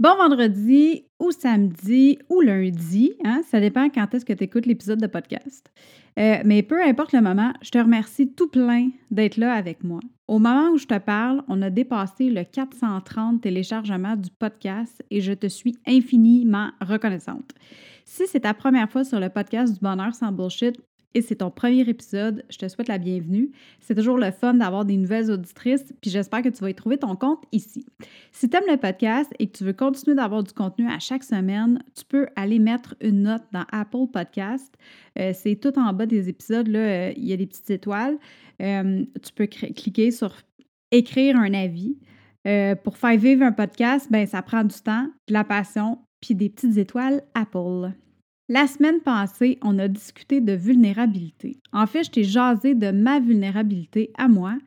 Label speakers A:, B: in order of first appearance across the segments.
A: Bon vendredi ou samedi ou lundi, hein, ça dépend quand est-ce que tu écoutes l'épisode de podcast. Euh, mais peu importe le moment, je te remercie tout plein d'être là avec moi. Au moment où je te parle, on a dépassé le 430 téléchargements du podcast et je te suis infiniment reconnaissante. Si c'est ta première fois sur le podcast du bonheur sans bullshit, et c'est ton premier épisode, je te souhaite la bienvenue. C'est toujours le fun d'avoir des nouvelles auditrices, puis j'espère que tu vas y trouver ton compte ici. Si tu aimes le podcast et que tu veux continuer d'avoir du contenu à chaque semaine, tu peux aller mettre une note dans Apple Podcast. Euh, c'est tout en bas des épisodes, là, euh, il y a des petites étoiles. Euh, tu peux cliquer sur écrire un avis. pour faire vivre un podcast, ben, ça prend du temps, de la passion, puis des petites étoiles Apple. La semaine passée, on a discuté de vulnérabilité. En fait, je t'ai jasé de ma vulnérabilité à moi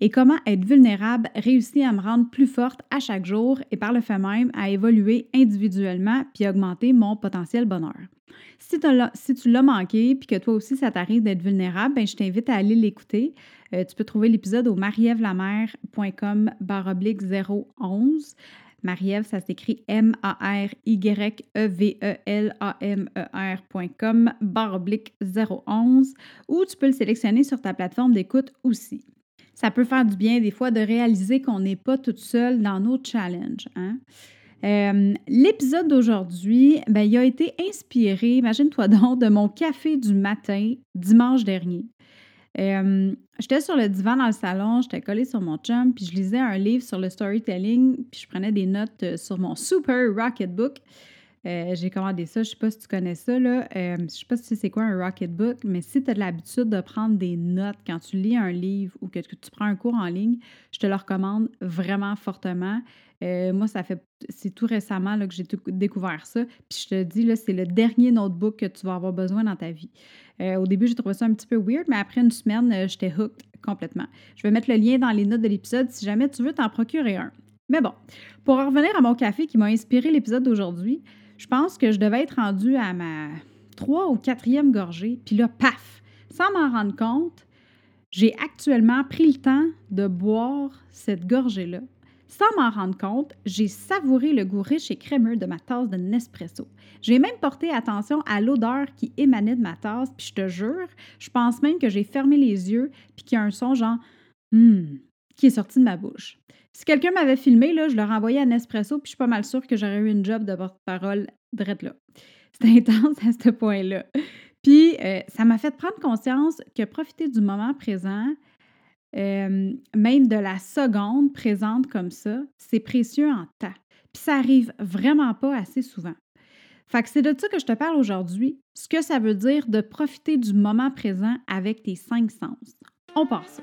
A: et comment être vulnérable réussit à me rendre plus forte à chaque jour et par le fait même à évoluer individuellement puis augmenter mon potentiel bonheur. Si, si tu l'as manqué puis que toi aussi ça t'arrive d'être vulnérable, ben, je t'invite à aller l'écouter. Euh, tu peux trouver l'épisode au marievlamer.com baroblique 011. Marie-Ève, ça s'écrit M-A-R-Y-E-V-E-L-A-M-E-R.com barre oblique 011 ou tu peux le sélectionner sur ta plateforme d'écoute aussi. Ça peut faire du bien des fois de réaliser qu'on n'est pas toute seule dans nos challenges. Hein? Euh, l'épisode d'aujourd'hui, ben, il a été inspiré, imagine-toi donc, de mon café du matin dimanche dernier. Euh, j'étais sur le divan dans le salon, j'étais collée sur mon chum, puis je lisais un livre sur le storytelling, puis je prenais des notes euh, sur mon Super Rocketbook. Euh, j'ai commandé ça, je sais pas si tu connais ça, là. Euh, je sais pas si c'est quoi un Rocketbook, mais si tu as l'habitude de prendre des notes quand tu lis un livre ou que tu prends un cours en ligne, je te le recommande vraiment fortement. Euh, moi, ça fait c'est tout récemment que j'ai découvert ça. Puis je te dis, c'est le dernier notebook que tu vas avoir besoin dans ta vie. Euh, au début, j'ai trouvé ça un petit peu weird, mais après une semaine, euh, j'étais hooked complètement. Je vais mettre le lien dans les notes de l'épisode si jamais tu veux t'en procurer un. Mais bon, pour en revenir à mon café qui m'a inspiré l'épisode d'aujourd'hui, je pense que je devais être rendue à ma trois ou quatrième gorgée, puis là, paf, sans m'en rendre compte, j'ai actuellement pris le temps de boire cette gorgée-là sans m'en rendre compte, j'ai savouré le goût riche et crémeux de ma tasse de Nespresso. J'ai même porté attention à l'odeur qui émanait de ma tasse, puis je te jure, je pense même que j'ai fermé les yeux, puis qu'il y a un son genre Hum qui est sorti de ma bouche. Si quelqu'un m'avait filmé, là, je le renvoyais à Nespresso, puis je suis pas mal sûre que j'aurais eu une job de porte-parole drette là. C'était intense à ce point-là. Puis, euh, ça m'a fait prendre conscience que profiter du moment présent, euh, même de la seconde présente comme ça, c'est précieux en temps. Puis ça arrive vraiment pas assez souvent. Fait que c'est de ça que je te parle aujourd'hui, ce que ça veut dire de profiter du moment présent avec tes cinq sens. On part ça.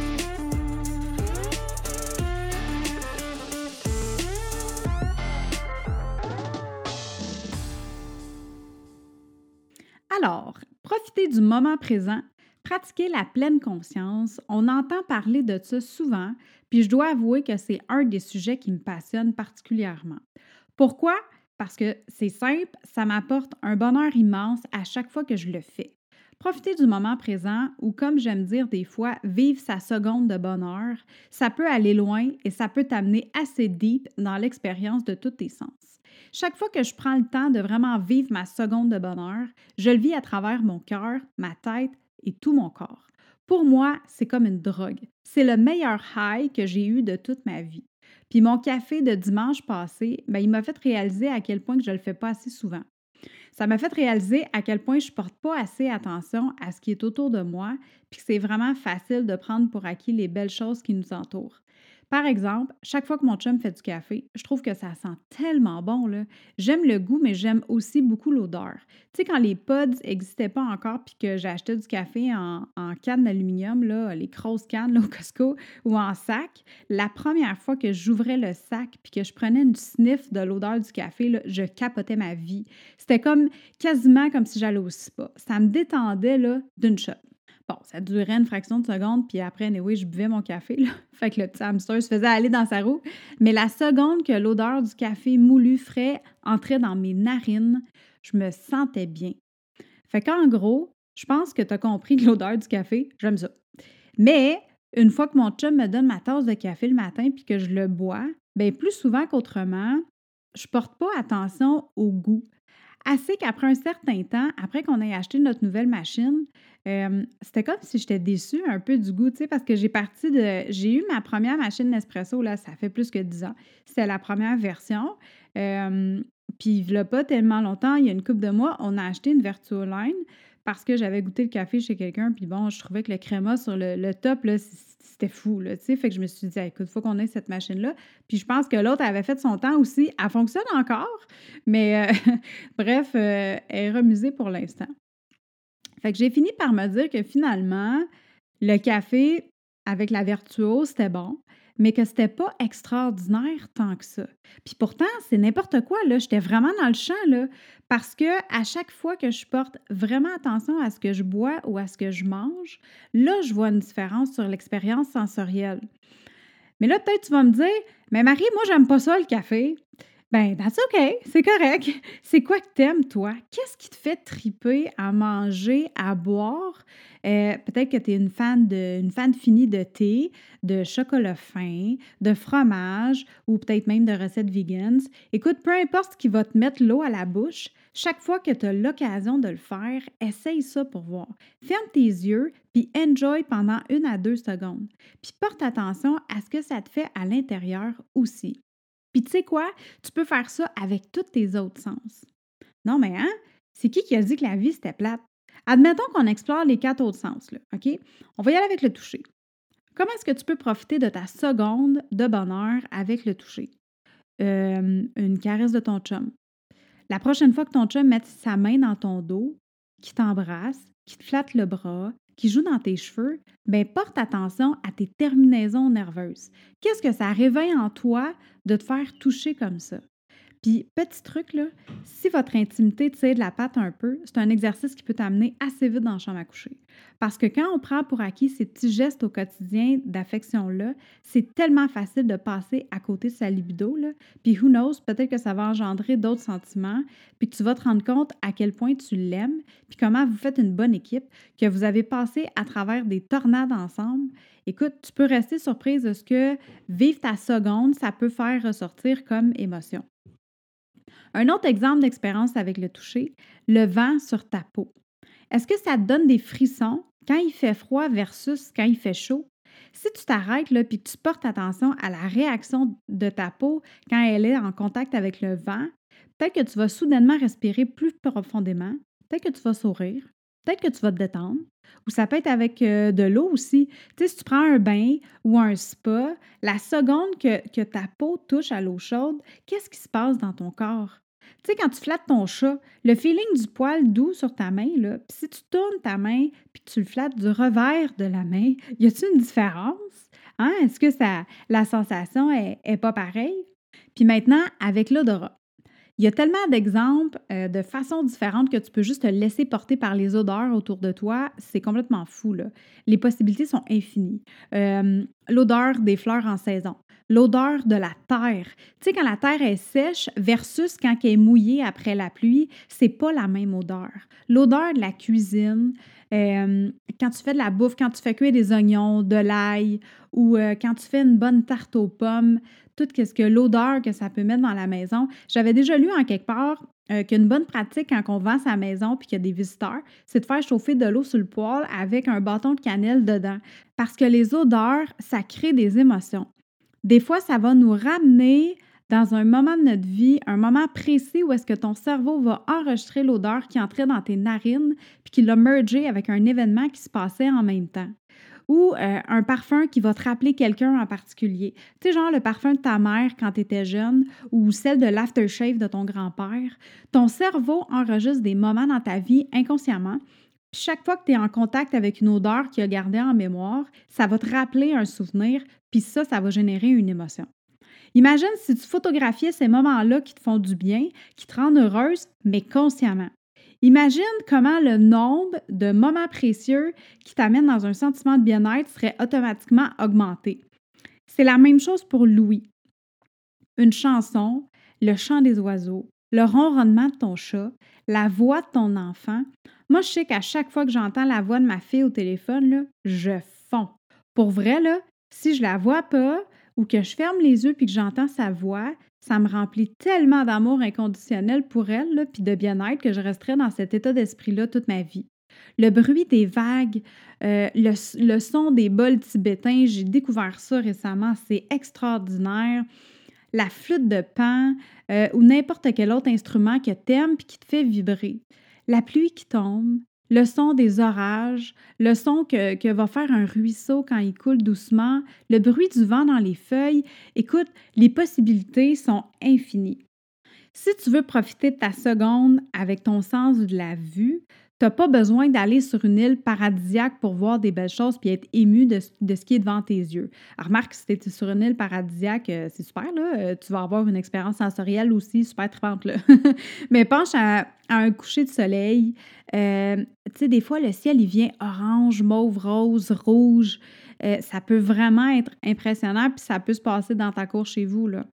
A: Alors, profiter du moment présent, pratiquer la pleine conscience, on entend parler de ça souvent, puis je dois avouer que c'est un des sujets qui me passionne particulièrement. Pourquoi? Parce que c'est simple, ça m'apporte un bonheur immense à chaque fois que je le fais. Profiter du moment présent, ou comme j'aime dire des fois, vivre sa seconde de bonheur, ça peut aller loin et ça peut t'amener assez deep dans l'expérience de tous tes sens. Chaque fois que je prends le temps de vraiment vivre ma seconde de bonheur, je le vis à travers mon cœur, ma tête et tout mon corps. Pour moi, c'est comme une drogue. C'est le meilleur high que j'ai eu de toute ma vie. Puis mon café de dimanche passé, ben, il m'a fait réaliser à quel point que je ne le fais pas assez souvent. Ça m'a fait réaliser à quel point je porte pas assez attention à ce qui est autour de moi, puis que c'est vraiment facile de prendre pour acquis les belles choses qui nous entourent. Par exemple, chaque fois que mon chum fait du café, je trouve que ça sent tellement bon. J'aime le goût, mais j'aime aussi beaucoup l'odeur. Tu sais, quand les pods n'existaient pas encore puis que j'achetais du café en, canne d'aluminium, les grosses cannes là, au Costco ou en sac, la première fois que j'ouvrais le sac puis que je prenais une sniff de l'odeur du café, je capotais ma vie. C'était comme quasiment comme si j'allais au spa. Ça me détendait d'une shot. Bon, ça durait une fraction de seconde, puis après, oui, je buvais mon café. Là. Fait que le petit hamster se faisait aller dans sa roue. Mais la seconde que l'odeur du café moulu frais entrait dans mes narines, je me sentais bien. Fait qu'en gros, je pense que tu as compris que l'odeur du café, j'aime ça. Mais une fois que mon chum me donne ma tasse de café le matin puis que je le bois, bien plus souvent qu'autrement, je porte pas attention au goût. Assez qu'après un certain temps, après qu'on ait acheté notre nouvelle machine, c'était comme si j'étais déçue un peu du goût, tu sais, parce que j'ai parti de. J'ai eu ma première machine Nespresso, là, ça fait plus que 10 ans. C'était la première version. puis, il a pas tellement longtemps, il y a une couple de mois, on a acheté une Line parce que j'avais goûté le café chez quelqu'un, puis bon, je trouvais que le créma sur le, top, là, c'était fou, là, tu sais. Fait que je me suis dit, écoute, il faut qu'on ait cette machine-là. Puis je pense que l'autre avait fait son temps aussi. Elle fonctionne encore, mais euh, bref, euh, elle est remusée pour l'instant. Fait que j'ai fini par me dire que finalement, le café avec la Vertuo, c'était bon, mais que c'était pas extraordinaire tant que ça. Puis pourtant, c'est n'importe quoi, là. J'étais vraiment dans le champ, là, parce que à chaque fois que je porte vraiment attention à ce que je bois ou à ce que je mange, là, je vois une différence sur l'expérience sensorielle. Mais là, peut-être tu vas me dire, mais Marie, moi, j'aime pas ça, le café. Ben, that's OK, c'est correct. C'est quoi que t'aimes, toi? Qu'est-ce qui te fait triper à manger, à boire? Euh, peut-être que tu es une fan, de, une fan finie de thé, de chocolat fin, de fromage ou peut-être même de recettes vegan. Écoute, peu importe ce qui va te mettre l'eau à la bouche, chaque fois que tu as l'occasion de le faire, essaye ça pour voir. Ferme tes yeux puis enjoy pendant une à deux secondes. Puis porte attention à ce que ça te fait à l'intérieur aussi. Puis tu sais quoi? Tu peux faire ça avec tous tes autres sens. Non, mais hein? C'est qui qui a dit que la vie c'était plate? Admettons qu'on explore les quatre autres sens, là, OK? On va y aller avec le toucher. Comment est-ce que tu peux profiter de ta seconde de bonheur avec le toucher? Une caresse de ton chum. La prochaine fois que ton chum met sa main dans ton dos, qui t'embrasse, qui te flatte le bras, qui joue dans tes cheveux, ben porte attention à tes terminaisons nerveuses. Qu'est-ce que ça réveille en toi de te faire toucher comme ça? Puis, petit truc, là, si votre intimité tire de la patte un peu, c'est un exercice qui peut t'amener assez vite dans la chambre à coucher. Parce que quand on prend pour acquis ces petits gestes au quotidien d'affection-là, c'est tellement facile de passer à côté de sa libido. Puis, who knows, peut-être que ça va engendrer d'autres sentiments, puis tu vas te rendre compte à quel point tu l'aimes, puis comment vous faites une bonne équipe, que vous avez passé à travers des tornades ensemble. Écoute, tu peux rester surprise de ce que vivre ta seconde, ça peut faire ressortir comme émotion. Un autre exemple d'expérience avec le toucher, le vent sur ta peau. Est-ce que ça te donne des frissons quand il fait froid versus quand il fait chaud? Si tu t'arrêtes puis que tu portes attention à la réaction de ta peau quand elle est en contact avec le vent, peut-être que tu vas soudainement respirer plus profondément, peut-être que tu vas sourire, peut-être que tu vas te détendre, ou ça peut être avec euh, de l'eau aussi. Tu sais, si tu prends un bain ou un spa, la seconde que, ta peau touche à l'eau chaude, qu'est-ce qui se passe dans ton corps? Tu sais, quand tu flattes ton chat, le feeling du poil doux sur ta main, là, puis si tu tournes ta main puis tu le flattes du revers de la main, y a-t-il une différence? Hein? Est-ce que ça, la sensation est pas pareille? Puis maintenant, avec l'odorat. Il y a tellement d'exemples euh, de façons différentes que tu peux juste te laisser porter par les odeurs autour de toi. C'est complètement fou. Là. Les possibilités sont infinies. Euh, l'odeur des fleurs en saison, l'odeur de la terre. Tu sais, quand la terre est sèche versus quand elle est mouillée après la pluie, c'est pas la même odeur. L'odeur de la cuisine, euh, quand tu fais de la bouffe, quand tu fais cuire des oignons, de l'ail ou quand tu fais une bonne tarte aux pommes, tout ce que l'odeur que ça peut mettre dans la maison. J'avais déjà lu en quelque part euh, qu'une bonne pratique quand on vend sa maison puis qu'il y a des visiteurs, c'est de faire chauffer de l'eau sur le poêle avec un bâton de cannelle dedans. Parce que les odeurs, ça crée des émotions. Des fois, ça va nous ramener dans un moment de notre vie, un moment précis où est-ce que ton cerveau va enregistrer l'odeur qui entrait dans tes narines puis qui l'a mergé avec un événement qui se passait en même temps. Ou euh, un parfum qui va te rappeler quelqu'un en particulier. Tu sais, genre le parfum de ta mère quand tu étais jeune ou celle de l'aftershave de ton grand-père. Ton cerveau enregistre des moments dans ta vie inconsciemment. Chaque fois que tu es en contact avec une odeur qui a gardé en mémoire, ça va te rappeler un souvenir, puis ça, ça va générer une émotion. Imagine si tu photographiais ces moments-là qui te font du bien, qui te rendent heureuse, mais consciemment. Imagine comment le nombre de moments précieux qui t'amènent dans un sentiment de bien-être serait automatiquement augmenté. C'est la même chose pour Louis. Une chanson, le chant des oiseaux, le ronronnement de ton chat, la voix de ton enfant. Moi, je sais qu'à chaque fois que j'entends la voix de ma fille au téléphone, je fonds. Pour vrai, si je la vois pas ou que je ferme les yeux puis que j'entends sa voix, ça me remplit tellement d'amour inconditionnel pour elle, puis de bien-être, que je resterai dans cet état d'esprit-là toute ma vie. Le bruit des vagues, euh, le, son des bols tibétains, j'ai découvert ça récemment, c'est extraordinaire. La flûte de pan euh, ou n'importe quel autre instrument que t'aimes puis qui te fait vibrer. La pluie qui tombe, le son des orages, le son que, va faire un ruisseau quand il coule doucement, le bruit du vent dans les feuilles. Écoute, les possibilités sont infinies. Si tu veux profiter de ta seconde avec ton sens de la vue, tu n'as pas besoin d'aller sur une île paradisiaque pour voir des belles choses puis être ému de, ce qui est devant tes yeux. remarque, si tu es sur une île paradisiaque, euh, c'est super, là. Euh, tu vas avoir une expérience sensorielle aussi super tripante, là. Mais penche à, un coucher de soleil. Euh, tu sais, des fois, le ciel, il vient orange, mauve, rose, rouge. ça peut vraiment être impressionnant, puis ça peut se passer dans ta cour chez vous, là.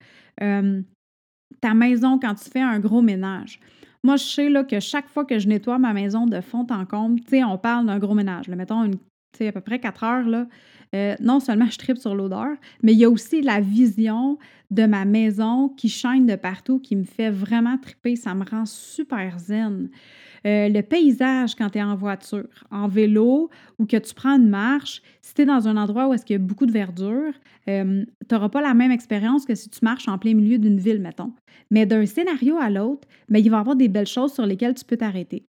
A: ta maison, quand tu fais un gros ménage. Moi, je sais là, que chaque fois que je nettoie ma maison de fond en comble, tu on parle d'un gros ménage. mettons une, à peu près quatre heures, là, euh, non seulement je tripe sur l'odeur, mais il y a aussi la vision de ma maison qui chaîne de partout, qui me fait vraiment triper. Ça me rend super zen. Euh, le paysage quand tu es en voiture, en vélo ou que tu prends une marche, si tu es dans un endroit où est-ce qu'il y a beaucoup de verdure, euh, tu n'auras pas la même expérience que si tu marches en plein milieu d'une ville, mettons. Mais d'un scénario à l'autre, mais il va y avoir des belles choses sur lesquelles tu peux t'arrêter.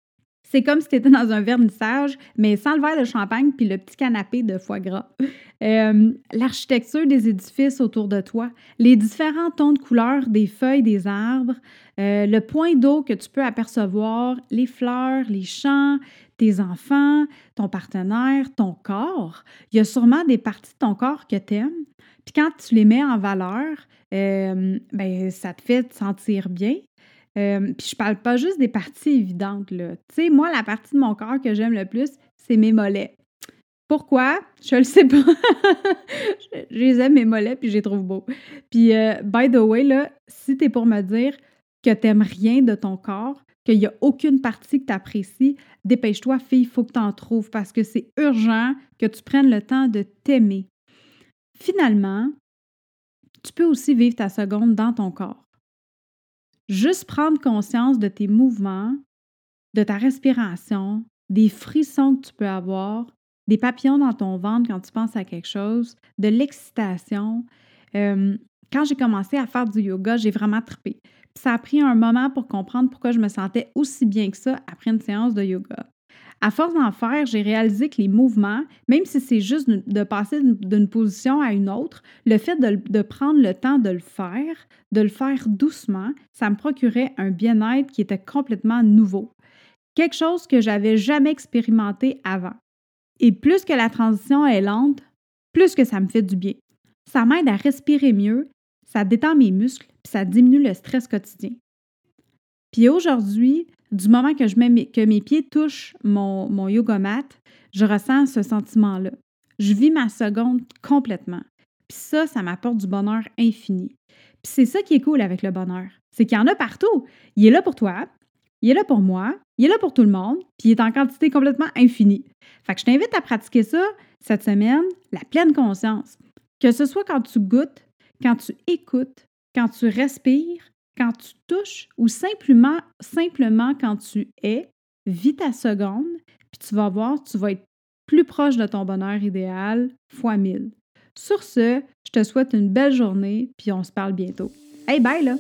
A: C'est comme si tu étais dans un vernissage, mais sans le verre de champagne puis le petit canapé de foie gras. Euh, l'architecture des édifices autour de toi, les différents tons de couleurs des feuilles des arbres, euh, le point d'eau que tu peux apercevoir, les fleurs, les champs, tes enfants, ton partenaire, ton corps. Il y a sûrement des parties de ton corps que tu aimes. Puis quand tu les mets en valeur, euh, ben, ça te fait te sentir bien. Euh, puis je parle pas juste des parties évidentes, là. Tu sais, moi, la partie de mon corps que j'aime le plus, c'est mes mollets. Pourquoi? Je le sais pas. je les aime, mes mollets, puis je les trouve beaux. Puis, euh, by the way, là, si t'es pour me dire que t'aimes rien de ton corps, qu'il n'y a aucune partie que tu apprécies, dépêche-toi, fille, il faut que tu en trouves parce que c'est urgent que tu prennes le temps de t'aimer. Finalement, tu peux aussi vivre ta seconde dans ton corps. Juste prendre conscience de tes mouvements, de ta respiration, des frissons que tu peux avoir, des papillons dans ton ventre quand tu penses à quelque chose, de l'excitation. Quand j'ai commencé à faire du yoga, j'ai vraiment trippé. ça a pris un moment pour comprendre pourquoi je me sentais aussi bien que ça après une séance de yoga. À force d'en faire, j'ai réalisé que les mouvements, même si c'est juste de passer d'une position à une autre, le fait de, prendre le temps de le faire, de le faire doucement, ça me procurait un bien-être qui était complètement nouveau. Quelque chose que j'avais jamais expérimenté avant. Et plus que la transition est lente, plus que ça me fait du bien. Ça m'aide à respirer mieux, ça détend mes muscles, puis ça diminue le stress quotidien. Puis aujourd'hui, du moment que, je mets que mes pieds touchent mon, mon yoga mat, je ressens ce sentiment-là. Je vis ma seconde complètement. Puis ça, ça m'apporte du bonheur infini. Puis c'est ça qui est cool avec le bonheur. C'est qu'il y en a partout. Il est là pour toi, il est là pour moi, il est là pour tout le monde, puis il est en quantité complètement infinie. Fait que je t'invite à pratiquer ça cette semaine, la pleine conscience. Que ce soit quand tu goûtes, quand tu écoutes, quand tu respires, quand tu touches ou simplement, quand tu es, vis ta seconde, puis tu vas voir, tu vas être plus proche de ton bonheur idéal fois mille. Sur ce, je te souhaite une belle journée, puis on se parle bientôt. Hey, bye là!